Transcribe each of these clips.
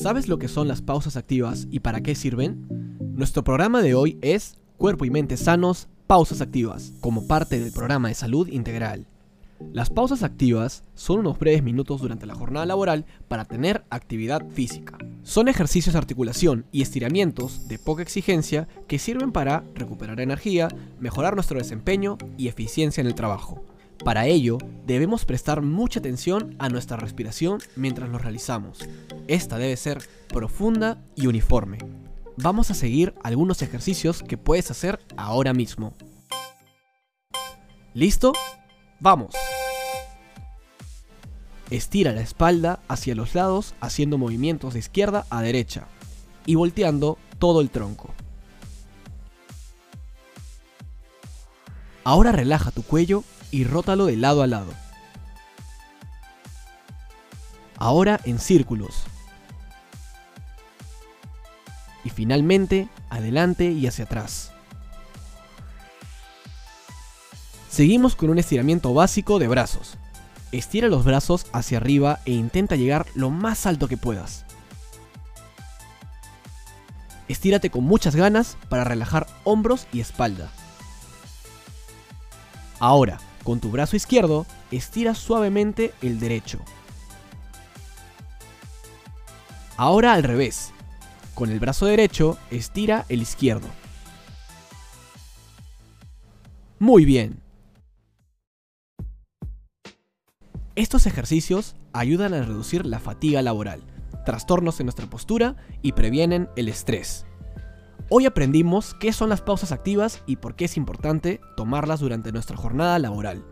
¿Sabes lo que son las pausas activas y para qué sirven? Nuestro programa de hoy es Cuerpo y Mente Sanos, Pausas Activas, como parte del programa de salud integral. Las pausas activas son unos breves minutos durante la jornada laboral para tener actividad física. Son ejercicios de articulación y estiramientos de poca exigencia que sirven para recuperar energía, mejorar nuestro desempeño y eficiencia en el trabajo. Para ello, debemos prestar mucha atención a nuestra respiración mientras lo realizamos. Esta debe ser profunda y uniforme. Vamos a seguir algunos ejercicios que puedes hacer ahora mismo. ¿Listo? ¡Vamos! Estira la espalda hacia los lados haciendo movimientos de izquierda a derecha y volteando todo el tronco. Ahora relaja tu cuello y rótalo de lado a lado. Ahora en círculos. Y finalmente, adelante y hacia atrás. Seguimos con un estiramiento básico de brazos. Estira los brazos hacia arriba e intenta llegar lo más alto que puedas. Estírate con muchas ganas para relajar hombros y espalda. Ahora, con tu brazo izquierdo, estira suavemente el derecho. Ahora al revés. Con el brazo derecho, estira el izquierdo. Muy bien. Estos ejercicios ayudan a reducir la fatiga laboral, trastornos en nuestra postura y previenen el estrés. Hoy aprendimos qué son las pausas activas y por qué es importante tomarlas durante nuestra jornada laboral.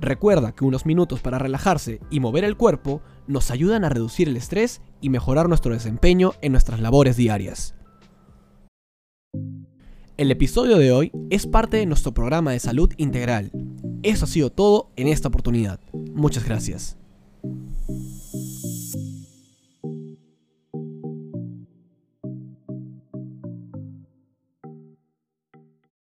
Recuerda que unos minutos para relajarse y mover el cuerpo nos ayudan a reducir el estrés y mejorar nuestro desempeño en nuestras labores diarias. El episodio de hoy es parte de nuestro programa de salud integral. Eso ha sido todo en esta oportunidad. Muchas gracias.